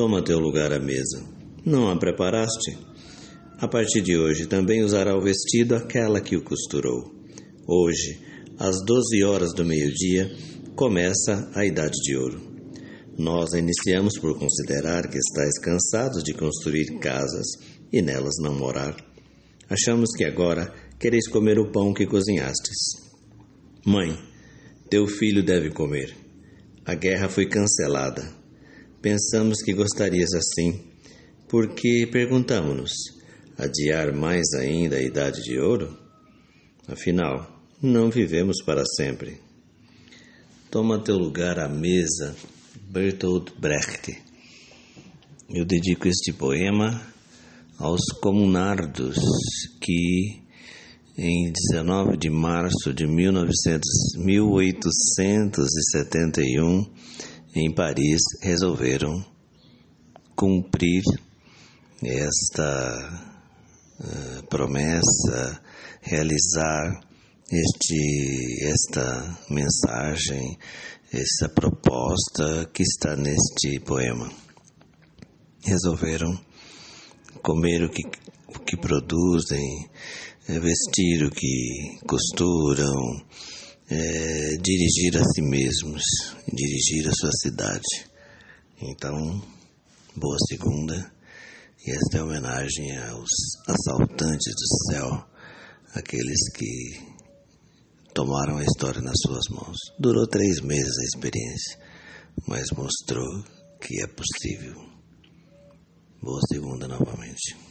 Toma teu lugar à mesa. Não a preparaste? A partir de hoje também usará o vestido aquela que o costurou. Hoje, às doze horas do meio-dia, começa a Idade de Ouro. Nós iniciamos por considerar que estáis cansados de construir casas e nelas não morar. Achamos que agora quereis comer o pão que cozinhastes. Mãe, teu filho deve comer. A guerra foi cancelada. Pensamos que gostarias assim, porque perguntamos-nos: adiar mais ainda a idade de ouro? Afinal, não vivemos para sempre. Toma teu lugar à mesa, Bertolt Brecht. Eu dedico este poema aos comunardos que em 19 de março de 1900, 1871 em Paris resolveram cumprir esta uh, promessa, realizar este, esta mensagem, essa proposta que está neste poema. Resolveram comer o que, o que produzem, vestir o que costuram, é, dirigir a si mesmos, dirigir a sua cidade. Então, boa segunda, e esta é homenagem aos assaltantes do céu, aqueles que tomaram a história nas suas mãos. Durou três meses a experiência, mas mostrou que é possível. Boa segunda novamente.